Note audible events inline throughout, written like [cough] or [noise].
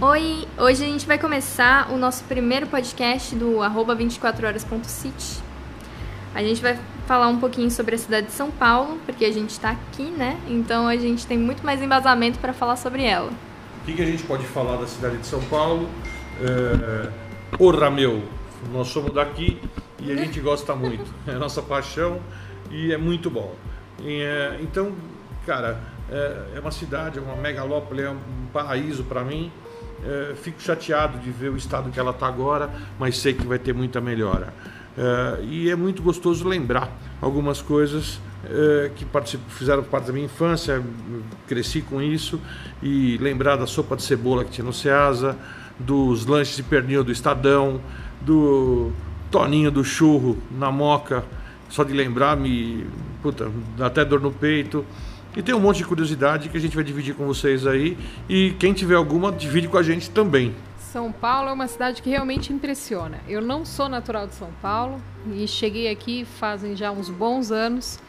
Oi, hoje a gente vai começar o nosso primeiro podcast do arroba 24horas.city. A gente vai falar um pouquinho sobre a cidade de São Paulo, porque a gente está aqui, né? Então a gente tem muito mais embasamento para falar sobre ela. O que, que, a gente pode falar da cidade de São Paulo? É... Porra, meu, nós somos daqui e a gente gosta muito. É a nossa paixão e é muito bom. É... Então, cara, é, é uma cidade, é uma megalópole, é um paraíso para mim. É, fico chateado de ver o estado que ela está agora, mas sei que vai ter muita melhora. É, e é muito gostoso lembrar algumas coisas é, que fizeram parte da minha infância, cresci com isso, e lembrar da sopa de cebola que tinha no Ceasa, dos lanches de pernil do Estadão, do toninho do churro na moca, só de lembrar me puta, dá até dor no peito. E tem um monte de curiosidade que a gente vai dividir com vocês aí. E quem tiver alguma, divide com a gente também. São Paulo é uma cidade que realmente impressiona. Eu não sou natural de São Paulo e cheguei aqui fazem já uns bons anos.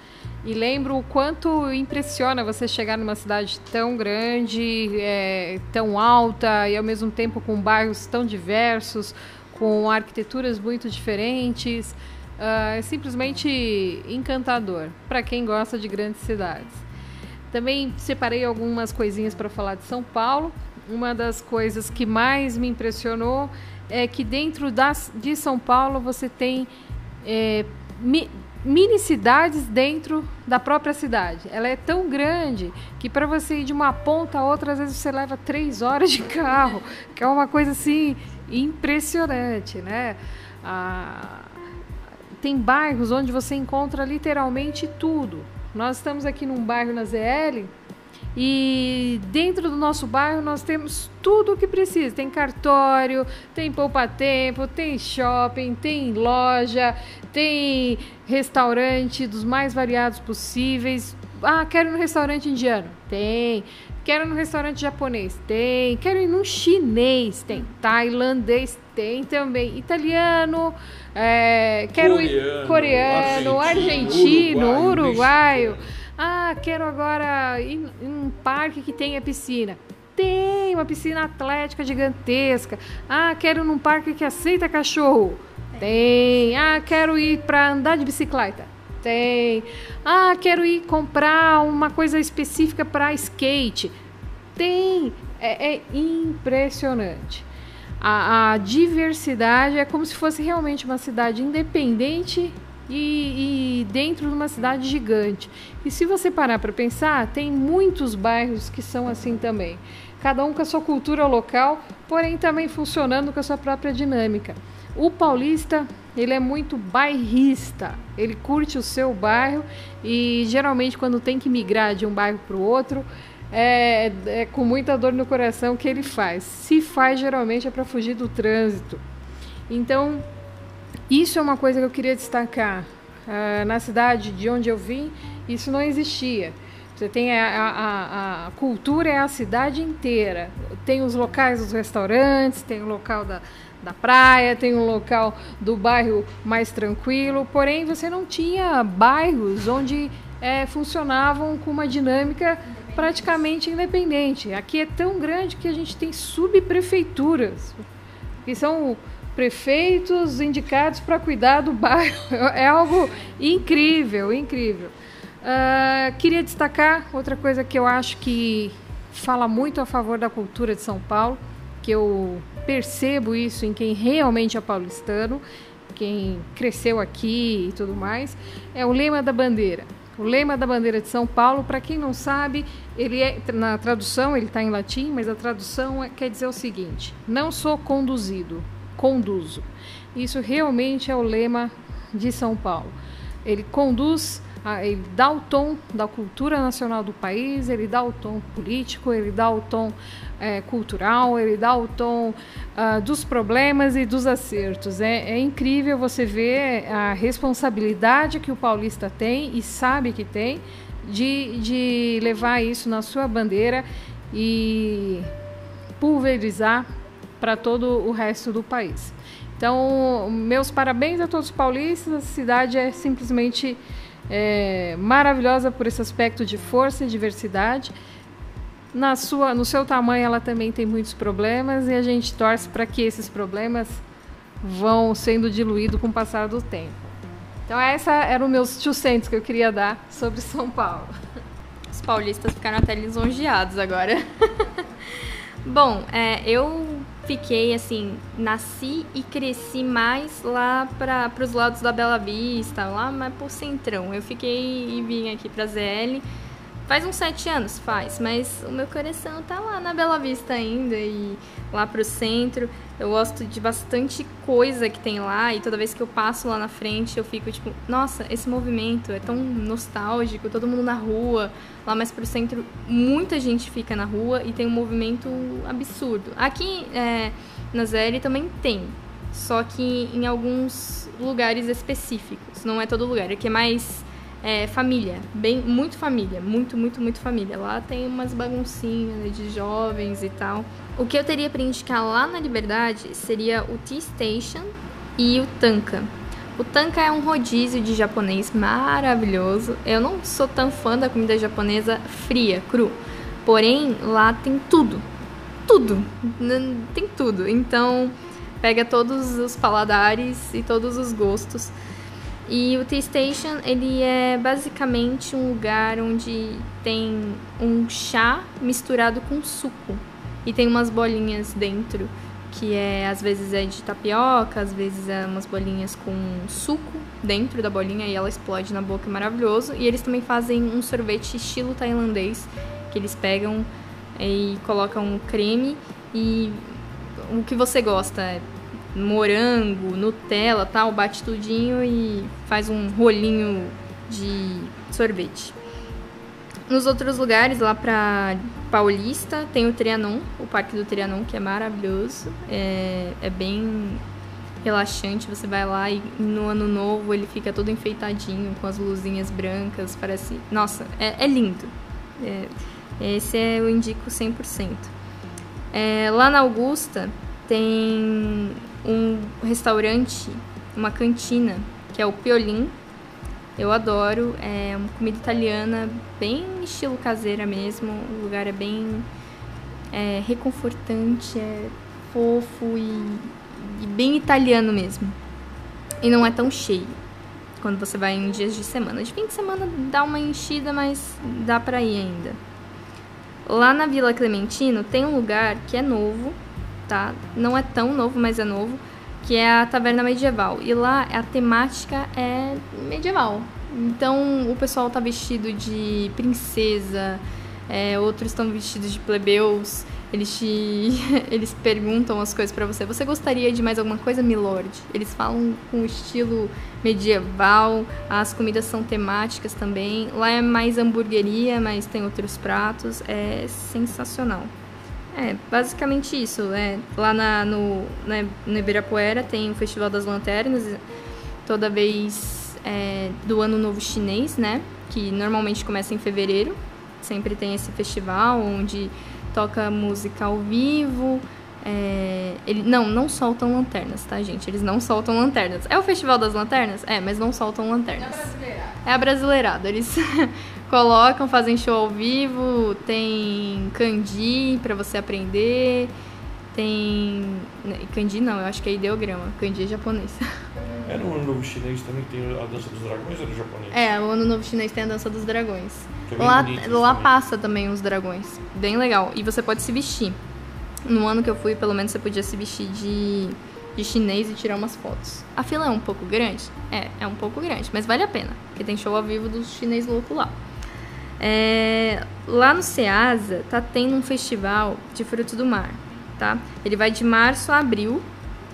E lembro o quanto impressiona você chegar numa cidade tão grande, é, tão alta e ao mesmo tempo com bairros tão diversos, com arquiteturas muito diferentes. Uh, é simplesmente encantador para quem gosta de grandes cidades. Também separei algumas coisinhas para falar de São Paulo. Uma das coisas que mais me impressionou é que dentro das, de São Paulo você tem é, mi, mini cidades dentro da própria cidade. Ela é tão grande que para você ir de uma ponta a outra, às vezes você leva três horas de carro, que é uma coisa assim impressionante, né? Ah, tem bairros onde você encontra literalmente tudo. Nós estamos aqui num bairro na ZL e dentro do nosso bairro nós temos tudo o que precisa. Tem cartório, tem poupa-tempo, tem shopping, tem loja, tem restaurante dos mais variados possíveis. Ah, quero ir no restaurante indiano? Tem. Quero ir no restaurante japonês? Tem. Quero ir num chinês? Tem. Tailandês? Tem também. Italiano? É, quero coreano, ir coreano, argentino, argentino uruguaio. Ah, quero agora ir em um parque que tenha piscina. Tem uma piscina atlética gigantesca. Ah, quero ir num parque que aceita cachorro. Tem. Ah, quero ir para andar de bicicleta. Tem. Ah, quero ir comprar uma coisa específica para skate. Tem. É, é impressionante a, a, diversidade é como se fosse realmente uma cidade independente e, e, dentro de uma cidade gigante. E se você parar para pensar, tem muitos bairros que são assim também. Cada um com a sua cultura local, porém também funcionando com a sua própria dinâmica. O paulista, ele é muito bairrista. Ele curte o seu bairro e geralmente quando tem que migrar de um bairro para o outro, é, é, com muita dor no coração que ele faz. Se faz, geralmente é para fugir do trânsito. Então, isso é uma coisa que eu queria destacar. Uh, na cidade de onde eu vim, isso não existia. Você tem a, a, a, cultura é a cidade inteira. Tem os locais dos restaurantes, tem o local da, da praia, tem o local do bairro mais tranquilo. Porém, você não tinha bairros onde é, funcionavam com uma dinâmica praticamente independente. Aqui é tão grande que a gente tem subprefeituras, que são prefeitos indicados para cuidar do bairro. [laughs] É algo incrível, incrível. Uh, queria destacar outra coisa que eu acho que fala muito a favor da cultura de São Paulo, que eu percebo isso em quem realmente é paulistano, quem cresceu aqui e tudo mais, é o lema da bandeira. O lema da bandeira de São Paulo, para quem não sabe, ele é na tradução ele está em latim, mas a tradução é, quer dizer o seguinte: não sou conduzido, conduzo. Isso realmente é o lema de São Paulo. Ele conduz ele dá o tom da cultura nacional do país, ele dá o tom político, ele dá o tom é, cultural, ele dá o tom uh, dos problemas e dos acertos. É, é, incrível você ver a responsabilidade que o paulista tem e sabe que tem de, de levar isso na sua bandeira e pulverizar para todo o resto do país. Então, meus parabéns a todos os paulistas, a cidade é simplesmente é, maravilhosa por esse aspecto de força e diversidade. na sua, no seu tamanho ela também tem muitos problemas e a gente torce para que esses problemas vão sendo diluídos com o passar do tempo. Então essa eram os meus 200 que eu queria dar sobre São Paulo. Os paulistas ficaram até lisonjeados agora. [laughs] Bom, é, eu fiquei assim, nasci e cresci mais lá para os lados da Bela Vista, lá mais pro centrão. Eu fiquei e vim aqui para ZL Faz uns sete anos, faz, mas o meu coração tá lá na Bela Vista ainda e lá pro centro. Eu gosto de bastante coisa que tem lá e toda vez que eu passo lá na frente eu fico tipo, nossa, esse movimento é tão nostálgico, todo mundo na rua. Lá mais pro centro, muita gente fica na rua e tem um movimento absurdo. Aqui é, na Zélia também tem, só que em alguns lugares específicos, não é todo lugar. Aqui é mais é, família, bem, muito família, muito, muito, muito família. Lá tem umas baguncinhas né, de jovens e tal. O que eu teria para indicar lá na Liberdade seria o T-Station e o Tanka. O Tanka é um rodízio de japonês maravilhoso. Eu não sou tão fã da comida japonesa fria, cru. Porém, lá tem tudo. Tudo. Tem tudo. Então, pega todos os paladares e todos os gostos. E o Tea Station, ele é basicamente um lugar onde tem um chá misturado com suco. E tem umas bolinhas dentro, que é às vezes é de tapioca, às vezes é umas bolinhas com suco dentro da bolinha e ela explode na boca, é maravilhoso. E eles também fazem um sorvete estilo tailandês, que eles pegam e colocam creme e o que você gosta, morango, Nutella, tal, bate tudinho e faz um rolinho de sorvete. Nos outros lugares, lá pra Paulista, tem o Trianon, o Parque do Trianon, que é maravilhoso. É, é bem relaxante, você vai lá e no ano novo ele fica todo enfeitadinho, com as luzinhas brancas, parece... Nossa, é, é lindo. É, esse é, eu indico 100%. É, lá na Augusta tem um restaurante, uma cantina, que é o Piolin. Eu adoro, é uma comida italiana bem estilo caseira mesmo. O lugar é bem é, reconfortante, é fofo e, e bem italiano mesmo. E não é tão cheio quando você vai em dias de semana. De fim de semana dá uma enchida, mas dá pra ir ainda. Lá na Vila Clementino tem um lugar que é novo, tá? Não é tão novo, mas é novo, que é a Taverna Medieval. E lá a temática é medieval. Então o pessoal tá vestido de princesa, é, outros estão vestidos de plebeus. Eles te, [laughs] eles perguntam as coisas para você. Você gostaria de mais alguma coisa, milord? Eles falam com estilo medieval. As comidas são temáticas também. Lá é mais hamburgueria, mas tem outros pratos. É sensacional. É, basicamente isso. É, lá na, no, na, no Ibirapuera tem o Festival das Lanternas, toda vez é, do Ano Novo Chinês, né? Que normalmente começa em fevereiro. Sempre tem esse festival onde toca música ao vivo. É, ele, não, não soltam lanternas, tá, gente? Eles não soltam lanternas. É o Festival das Lanternas? É, mas não soltam lanternas. É a brasileirada. Eles [laughs] colocam, fazem show ao vivo, tem kanji para você aprender, tem. Né, kanji não, eu acho que é ideograma, kanji é japonês. É no Ano Novo Chinês também tem a dança dos dragões ou é japonês? É, o Ano Novo Chinês tem a dança dos dragões. É lá lá também. passa também os dragões. Bem legal. E você pode se vestir. No ano que eu fui, pelo menos você podia se vestir de de chinês e tirar umas fotos. A fila é um pouco grande? É, é um pouco grande, mas vale a pena, porque tem show ao vivo dos chinês louco lá. É, lá no Ceasa tá tendo um festival de fruto do mar, tá? Ele vai de março a abril.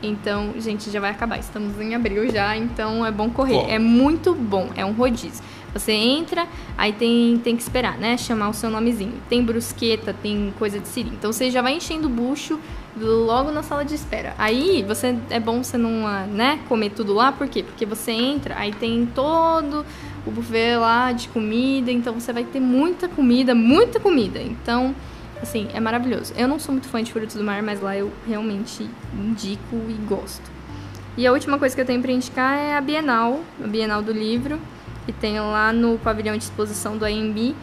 Então, gente, já vai acabar. Estamos em abril já, então é bom correr. Bom. É muito bom, é um rodízio. Você entra, aí tem, tem que esperar, né? Chamar o seu nomezinho. Tem brusqueta, tem coisa de siri. Então você já vai enchendo o bucho logo na sala de espera. Aí você é bom você não, ah, né, comer tudo lá, por quê? Porque você entra, aí tem todo o buffet lá de comida, então você vai ter muita comida, muita comida. Então, assim, é maravilhoso. Eu não sou muito fã de frutos do mar, mas lá eu realmente indico e gosto. E a última coisa que eu tenho para indicar é a Bienal, a Bienal do Livro, que tem lá no pavilhão de exposição do AMB.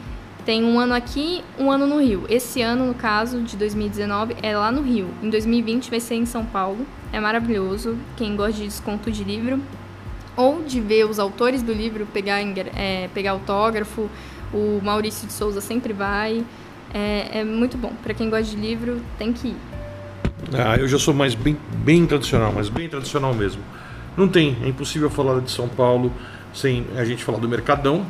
tem um ano aqui, um ano no Rio. Esse ano, no caso, de 2019, é lá no Rio. Em 2020 vai ser em São Paulo. É maravilhoso. Quem gosta de desconto de livro ou de ver os autores do livro pegar, é, pegar autógrafo, o Maurício de Souza sempre vai. É, é muito bom. Para quem gosta de livro, tem que ir. Ah, eu já sou mais bem, bem tradicional, mas bem tradicional mesmo. Não tem, é impossível falar de São Paulo sem a gente falar do Mercadão,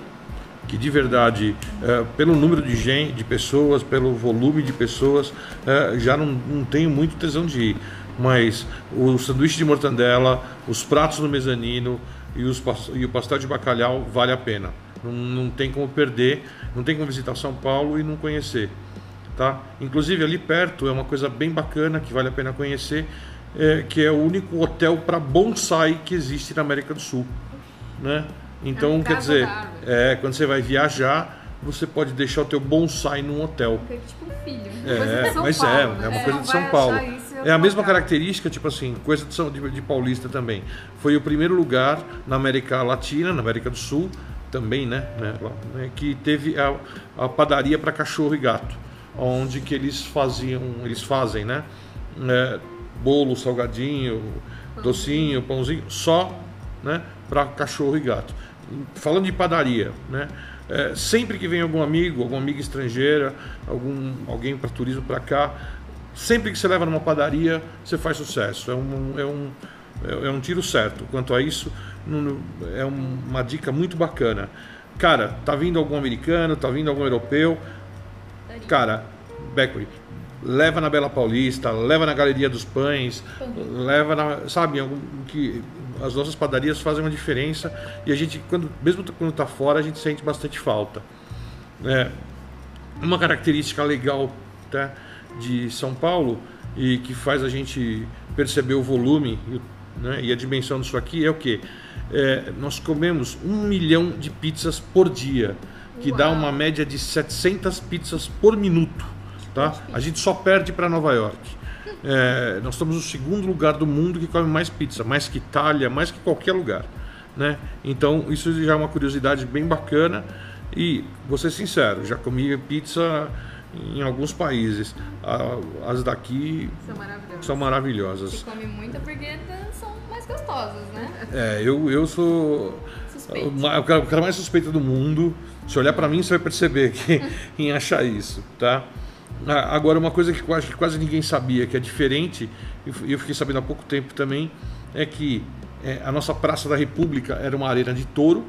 que de verdade, é, pelo número de gente, de pessoas, pelo volume de pessoas, é, já não, não tenho muito tesão de ir. Mas o sanduíche de mortandela, os pratos no mezanino e, os, e o pastel de bacalhau vale a pena. Não, não tem como perder, não tem como visitar São Paulo e não conhecer. Tá? Inclusive ali perto é uma coisa bem bacana que vale a pena conhecer, é, que é o único hotel para bonsai que existe na América do Sul, né? Então, é quer dizer, é, quando você vai viajar, você pode deixar o teu bonsai num hotel. É tipo um filho. É, mas Paulo, é, né? é uma coisa de São Paulo. É a mesma característica, tipo assim, coisa de, de Paulista também. Foi o primeiro lugar na América Latina, na América do Sul, também, né, né, né que teve a, a padaria para cachorro e gato, onde que eles faziam, eles fazem, né, é, bolo, salgadinho, docinho, pãozinho, só, né, para cachorro e gato. Falando de padaria, né, é, sempre que vem algum amigo, alguma amiga estrangeira, algum alguém para turismo para cá, sempre que você leva numa padaria, você faz sucesso. É um, é um, é um tiro certo. Quanto a isso, é uma dica muito bacana. Cara, tá vindo algum americano, tá vindo algum europeu. Cara, Beckley, leva na Bela Paulista, leva na Galeria dos Pães, leva na. Sabe, que as nossas padarias fazem uma diferença e a gente, quando, mesmo quando está fora, a gente sente bastante falta. É, uma característica legal tá, de São Paulo e que faz a gente perceber o volume né, e a dimensão disso aqui é o que? É, nós comemos um milhão de pizzas por dia, que Uau. dá uma média de 700 pizzas por minuto. Tá? A gente só perde para Nova York. É, nós estamos no segundo lugar do mundo que come mais pizza, mais que Itália, mais que qualquer lugar. Né? Então, isso já é uma curiosidade bem bacana. E, vou ser sincero, já comi pizza em alguns países. As daqui são maravilhosas. São maravilhosas. Come muita porque são mais gostosas, né? É, eu, eu sou suspeito. o cara, o cara mais suspeito do mundo. Se olhar para mim, você vai perceber que, [laughs] em achar isso, tá? Agora, uma coisa que quase, que quase ninguém sabia, que é diferente, e eu fiquei sabendo há pouco tempo também, é que é, a nossa Praça da República era uma arena de touro,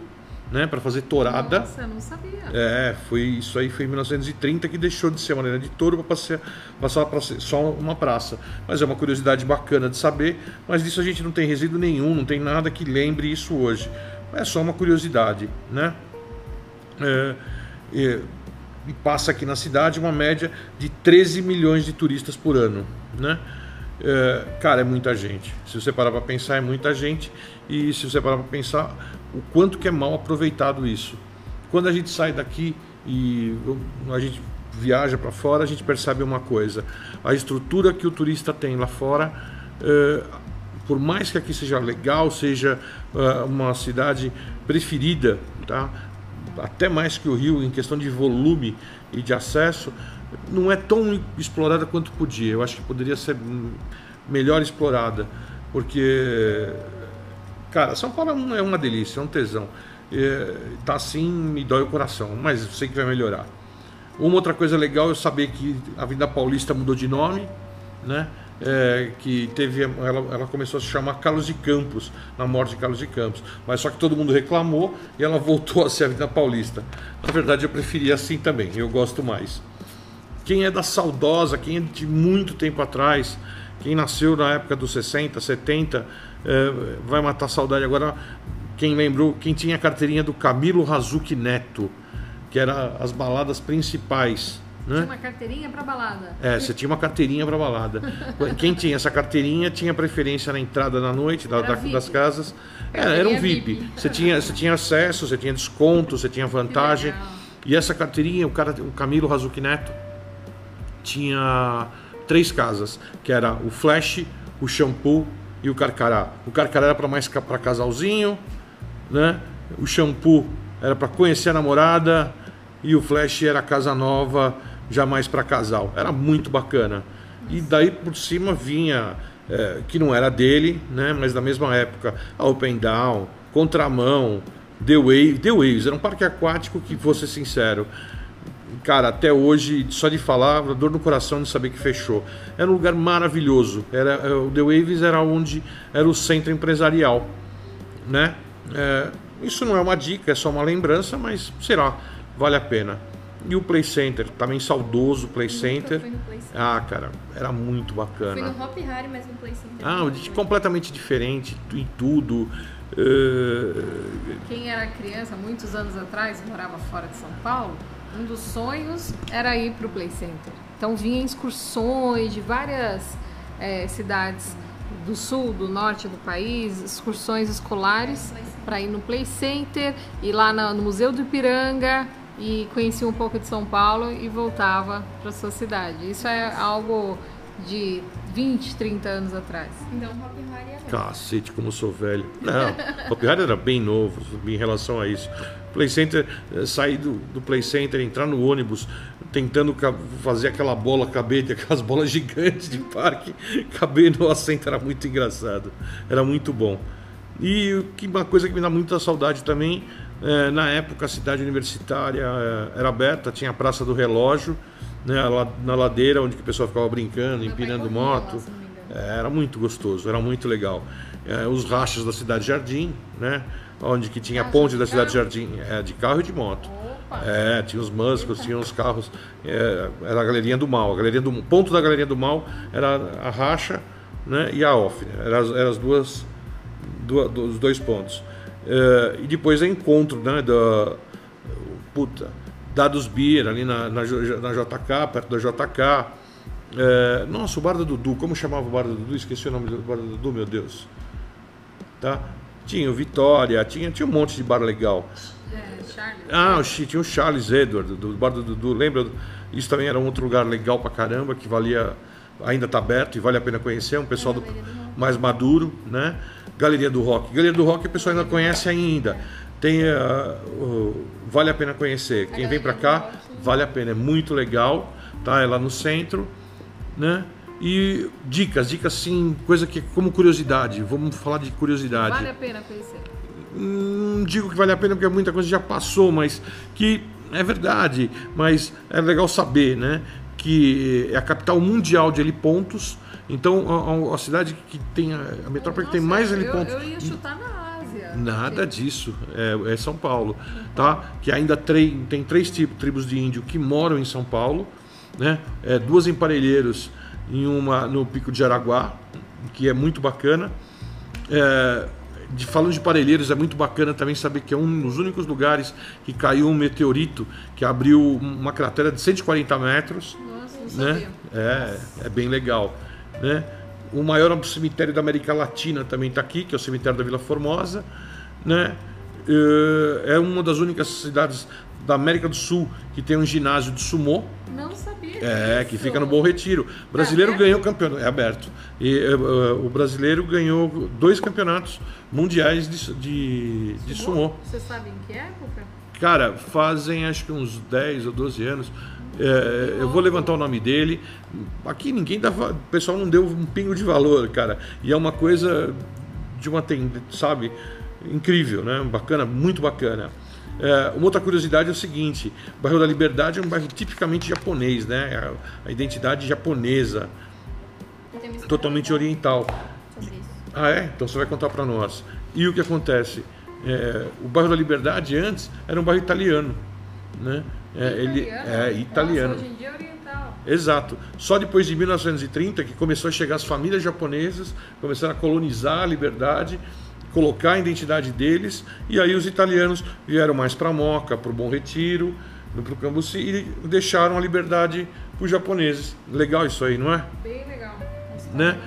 né, para fazer tourada. Nossa, eu não sabia. É, foi isso aí foi em 1930 que deixou de ser uma arena de touro para passar, passar para ser só uma praça. Mas é uma curiosidade bacana de saber, mas disso a gente não tem resíduo nenhum, não tem nada que lembre isso hoje. É só uma curiosidade, né? É, é, e passa aqui na cidade uma média de 13 milhões de turistas por ano, né? É, cara, é muita gente. Se você parar para pensar, é muita gente. E se você parar para pensar, o quanto que é mal aproveitado isso. Quando a gente sai daqui e a gente viaja para fora, a gente percebe uma coisa: a estrutura que o turista tem lá fora, é, por mais que aqui seja legal, seja é, uma cidade preferida, tá? até mais que o Rio em questão de volume e de acesso, não é tão explorada quanto podia. Eu acho que poderia ser melhor explorada, porque, cara, São Paulo é, é uma delícia, é um tesão. É, tá assim, me dói o coração, mas sei que vai melhorar. Uma outra coisa legal é saber que a Avenida Paulista mudou de nome, né? é, que teve, ela, ela, começou a se chamar Carlos de Campos, na morte de Carlos de Campos. Mas só que todo mundo reclamou e ela voltou a ser a Avenida Paulista. Na verdade, eu preferia assim também, eu gosto mais. Quem é da saudosa, quem é de muito tempo atrás, quem nasceu na época dos 60, 70, é, vai matar saudade. Agora, quem lembrou, quem tinha a carteirinha do Camilo Razuki Neto, que era as baladas principais né? Tinha uma carteirinha para balada. É, você tinha uma carteirinha para balada. [laughs] Quem tinha essa carteirinha tinha preferência na entrada da noite da, da, das casas. É, era um VIP. VIP. Você, tinha, você tinha acesso, você tinha desconto, você tinha vantagem. E essa carteirinha, o cara, o Camilo Razuki Neto, tinha três casas, que era o Flash, o Shampoo e o Carcará. O Carcará era para mais para casalzinho, né? O Shampoo era para conhecer a namorada e o Flash era casa nova, jamais para casal. Era muito bacana. E daí por cima vinha, é, que não era dele, né, mas da mesma época, a Open Down, Contramão, The Wave, The Waves, era um parque aquático que, vou ser sincero, cara, até hoje, só de falar, dor no coração de saber que fechou. Era um lugar maravilhoso. Era, é, o The Waves era onde era o centro empresarial, né? É, isso não é uma dica, é só uma lembrança, mas será, vale a pena. E o Play Center, também saudoso Play Center. Play Center. Ah, cara, era muito bacana. Fui no Hop Harry, mas no Play Center. Ah, completamente diferente em tudo. Uh... Quem era criança muitos anos atrás morava fora de São Paulo, um dos sonhos era ir para o Play Center. Então vinha excursões de várias é, cidades do sul, do norte do país, excursões escolares para ir no Play Center, ir lá no Museu do Ipiranga e conhecia um pouco de São Paulo e voltava para sua cidade. Isso é algo de 20, 30 anos atrás. Então, Hop Harry é Cacete, como sou velho. Não, Hop Harry era bem novo em relação a isso. Play Center, eh, sair do, do Play Center, entrar no ônibus, tentando fazer aquela bola caber, [laughs] aquelas bolas gigantes de parque, caber no assento era muito engraçado. Era muito bom. E que uma coisa que me dá muita saudade também, é, na época a cidade universitária é, era aberta, tinha a Praça do Relógio, né, na ladeira onde o pessoal ficava brincando, empinando moto. É, era muito gostoso, era muito legal. É, os rachas da Cidade Jardim, né? Onde que tinha a ponte da Cidade Jardim, é, de carro e de moto. É, tinha os muscles, tinha os carros, é, era a Galerinha do Mal. A galeria do ponto da Galeria do Mal era a racha né, e a off. Eram era as duas, duas, dos dois pontos. É, e depois é encontro né, da. Puta, Dados Beer, ali na, na, na JK, perto da JK. É, nossa, o bar do Dudu, como chamava o bar do Dudu? Esqueci o nome do bar do Dudu, meu Deus. Tá? Tinha o Vitória, tinha, tinha um monte de bar legal. É, Charles. Ah, o, tinha o Charles Edward, do bar do Dudu, lembra? Isso também era um outro lugar legal pra caramba, que valia, ainda tá aberto e vale a pena conhecer, um pessoal do, mais maduro, né? Galeria do Rock. Galeria do Rock o pessoal ainda conhece ainda. Tem, uh, vale a pena conhecer. Quem vem para cá, vale a pena. É muito legal, tá? É lá no centro, né? E dicas, dicas sim, coisa que como curiosidade. Vamos falar de curiosidade. Vale a pena conhecer. Não digo que vale a pena porque muita coisa já passou, mas que é verdade. Mas é legal saber, né? Que é a capital mundial de helipontos. Então, a, a cidade que tem a, a metrópole Nossa, que tem mais helipontos. Eu, eu ia chutar na Nada disso. É, é, São Paulo, tá? Que ainda tem, três tipos, tribos de índio que moram em São Paulo, né? É, duas emparelheiros em uma no Pico de Araguá, que é muito bacana. É, de, falando de parelheiros, é muito bacana também saber que é um dos únicos lugares que caiu um meteorito que abriu uma cratera de 140 metros. Nossa, não né? É, é bem legal. Né? O maior cemitério da América Latina também está aqui, que é o cemitério da Vila Formosa. Né? É uma das únicas cidades da América do Sul que tem um ginásio de sumô. Não sabia. É, que fica no Bom Retiro. O brasileiro é ganhou campeonato. É aberto. E uh, o brasileiro ganhou dois campeonatos mundiais de, de, de sumô. Você sabe em que época? Cara, fazem acho que uns 10 ou 12 anos. É, eu vou levantar o nome dele. Aqui ninguém dá. O pessoal não deu um pingo de valor, cara. E é uma coisa de uma sabe, incrível, né? Bacana, muito bacana. É, uma outra curiosidade é o seguinte: o bairro da Liberdade é um bairro tipicamente japonês, né? A, a identidade japonesa, totalmente oriental. Ah, é? Então você vai contar para nós. E o que acontece? É, o bairro da Liberdade antes era um bairro italiano, né? É, ele é italiano. Nossa, hoje em dia é oriental. Exato. Só depois de 1930 que começou a chegar as famílias japonesas, começaram a colonizar a liberdade, colocar a identidade deles, e aí os italianos vieram mais para Moca, para o Bom Retiro, para o Cambuci, e deixaram a liberdade para os japoneses. Legal isso aí, não é? Bem legal. Né?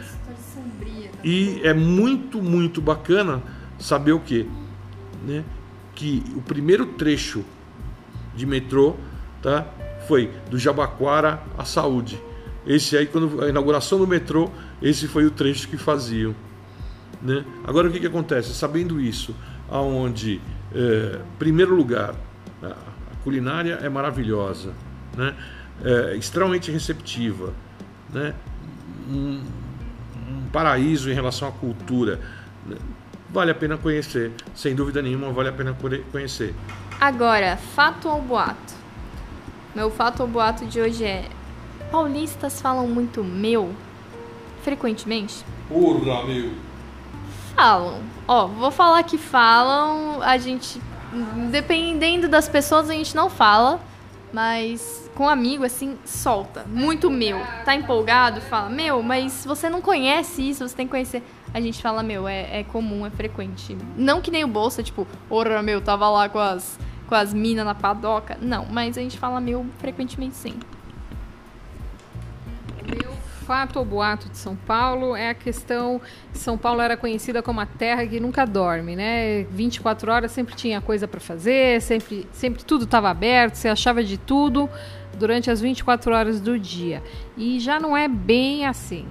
E é muito, muito bacana saber o quê? Né? Que o primeiro trecho de metrô, tá? Foi do Jabaquara à Saúde. Esse aí, quando a inauguração do metrô, esse foi o trecho que faziam. Né? Agora o que, que acontece? Sabendo isso, aonde, é, primeiro lugar, a culinária é maravilhosa, né? É extremamente receptiva, né? Um, um paraíso em relação à cultura. Né? Vale a pena conhecer, sem dúvida nenhuma, vale a pena conhecer. Agora, fato ou boato? Meu fato ou boato de hoje é: paulistas falam muito meu frequentemente? Porra, meu! Falam. Ó, vou falar que falam, a gente. Dependendo das pessoas, a gente não fala. Mas com um amigo, assim, solta. Muito meu. Tá empolgado? Fala, meu, mas você não conhece isso, você tem que conhecer. A gente fala, meu, é, é comum, é frequente. Não que nem o Bolsa, tipo, ora, meu, tava lá com as, com as minas na padoca. Não, mas a gente fala, meu, frequentemente sim fato ou boato de São Paulo é a questão São Paulo era conhecida como a terra que nunca dorme, né? 24 horas sempre tinha coisa para fazer, sempre sempre tudo estava aberto, você achava de tudo durante as 24 horas do dia. E já não é bem assim.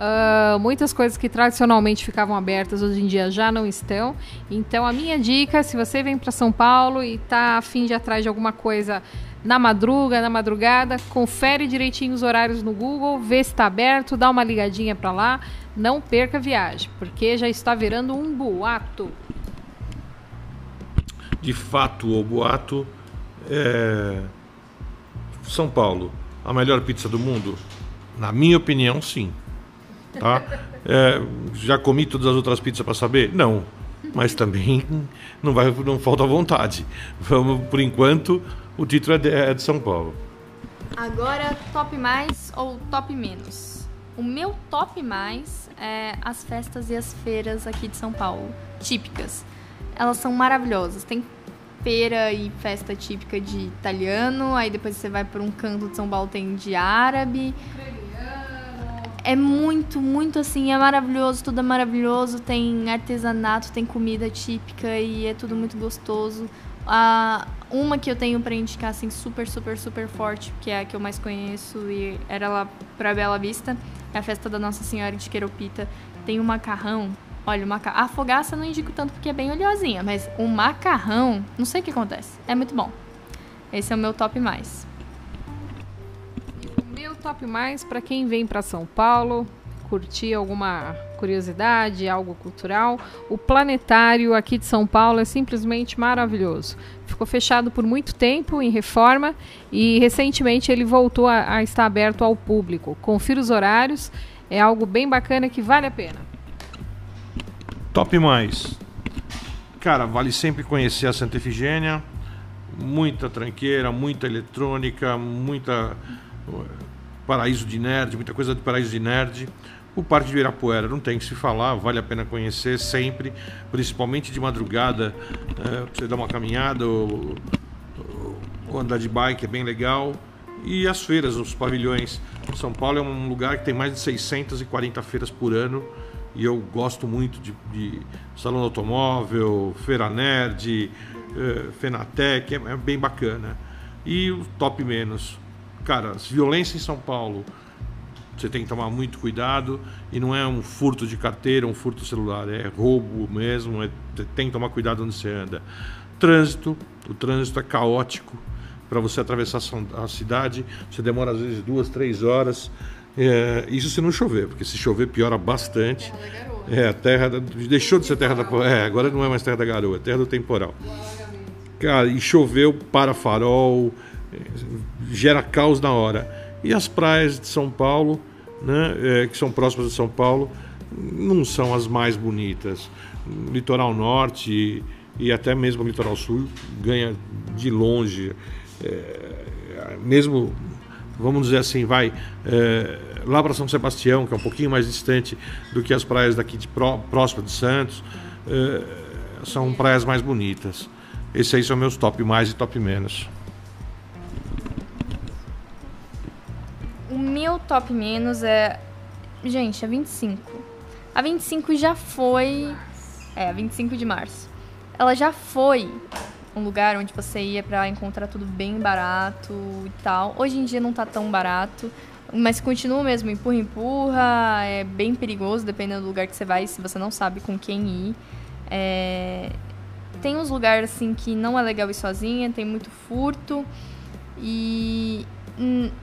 Uh, muitas coisas que tradicionalmente ficavam abertas hoje em dia já não estão. Então a minha dica, se você vem para São Paulo e está afim de atrás de alguma coisa na madruga, na madrugada, confere direitinho os horários no Google, vê se está aberto, dá uma ligadinha para lá, não perca a viagem, porque já está virando um boato. De fato, o boato é São Paulo, a melhor pizza do mundo? Na minha opinião, sim. Tá? É, já comi todas as outras pizzas para saber? Não. Mas também não vai, não falta vontade. Vamos, por enquanto, o título é de, é de São Paulo. Agora, top mais ou top menos? O meu top mais é as festas e as feiras aqui de São Paulo, típicas. Elas são maravilhosas. Tem feira e festa típica de italiano, aí depois você vai para um canto de São Paulo tem de árabe. É muito, muito assim, é maravilhoso, tudo é maravilhoso, tem artesanato, tem comida típica e é tudo muito gostoso. A, uma que eu tenho para indicar, assim, super, super, super forte, que é a que eu mais conheço e era lá pra Bela Vista, é a festa da Nossa Senhora de Queropita. Tem um macarrão. Olha, o maca... a fogaça não indico tanto porque é bem oleosinha, mas o macarrão, não sei o que acontece. É muito bom. Esse é o meu top mais. Meu top mais para quem vem para São Paulo, curtir alguma curiosidade, algo cultural, o planetário aqui de São Paulo é simplesmente maravilhoso. Ficou fechado por muito tempo em reforma e recentemente ele voltou a, a estar aberto ao público. Confira os horários, é algo bem bacana que vale a pena. Top mais. Cara, vale sempre conhecer a Santa Efigênia. Muita tranqueira, muita eletrônica, muita uh, paraíso de nerd, muita coisa de paraíso de nerd. O Parque de Ibirapuera não tem que se falar, vale a pena conhecer sempre, principalmente de madrugada, é, você dar uma caminhada ou, ou, andar de bike, é bem legal. E as feiras, os pavilhões. São Paulo é um lugar que tem mais de 640 feiras por ano e eu gosto muito de, de Salão Automóvel, Feira Nerd, é, Fenatec, é, é bem bacana. E o top menos. Cara, violência em São Paulo, você tem que tomar muito cuidado e não é um furto de carteira, um furto celular, é roubo mesmo, é, tem que tomar cuidado onde você anda. Trânsito, o trânsito é caótico para você atravessar a cidade, você demora às vezes duas, três horas. É, isso se não chover, porque se chover piora bastante. É, a terra da, deixou de ser terra da é, agora não é mais terra da garoa, é terra do temporal. Cara, e choveu para farol, gera caos na hora. E as praias de São Paulo, né, é, que são próximas de São Paulo, não são as mais bonitas. Litoral norte e, e, até mesmo o litoral sul ganha de longe. É, mesmo, vamos dizer assim, vai é, lá para São Sebastião, que é um pouquinho mais distante do que as praias daqui de pró, próximo de Santos, é, são praias mais bonitas. Esses aí são meus top mais e top menos. Meu top menos é. Gente, é 25. A 25 já foi. É, a 25 de março. Ela já foi um lugar onde você ia para encontrar tudo bem barato e tal. Hoje em dia não tá tão barato, mas continua mesmo empurra empurra, é bem perigoso dependendo do lugar que você vai, se você não sabe com quem ir. É... tem uns lugares assim que não é legal ir sozinha, tem muito furto e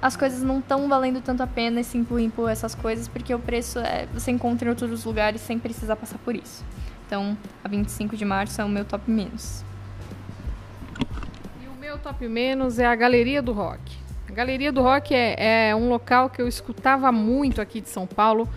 as coisas não estão valendo tanto a pena esse empurra essas coisas, porque o preço é, você encontra em outros lugares sem precisar passar por isso. Então, a 25 de março é o meu top menos. E o meu top menos é a Galeria do Rock. A Galeria do Rock é, é um local que eu escutava muito aqui de São Paulo.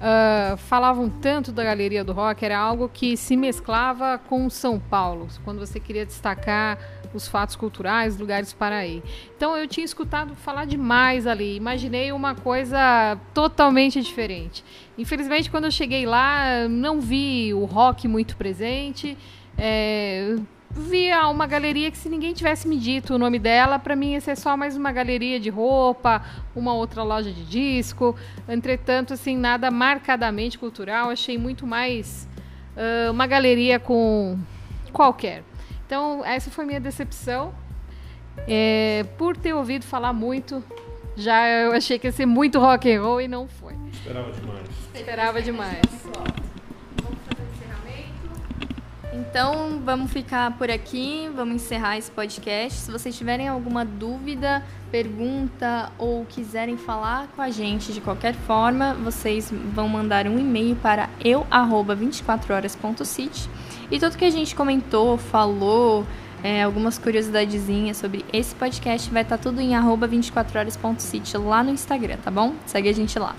Uh, falavam tanto da Galeria do Rock, era algo que se mesclava com São Paulo, quando você queria destacar os fatos culturais, lugares para ir. Então eu tinha escutado falar demais ali, imaginei uma coisa totalmente diferente. Infelizmente, quando eu cheguei lá, não vi o rock muito presente. É, via uma galeria que se ninguém tivesse me dito o nome dela, para mim ia ser só mais uma galeria de roupa, uma outra loja de disco. Entretanto, assim, nada marcadamente cultural, achei muito mais uh, uma galeria com qualquer. Então, essa foi minha decepção. É, por ter ouvido falar muito, já eu achei que ia ser muito rock and roll e não foi. Esperava demais. Esperava demais. Então, vamos ficar por aqui, vamos encerrar esse podcast. Se vocês tiverem alguma dúvida, pergunta ou quiserem falar com a gente de qualquer forma, vocês vão mandar um e-mail para eu@24horas.city e tudo que a gente comentou, falou, é, algumas curiosidadezinhas sobre esse podcast vai estar tá tudo em 24horas.city lá no Instagram, tá bom? Segue a gente lá.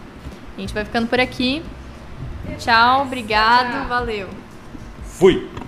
A gente vai ficando por aqui. Tchau, obrigado, valeu. Fui!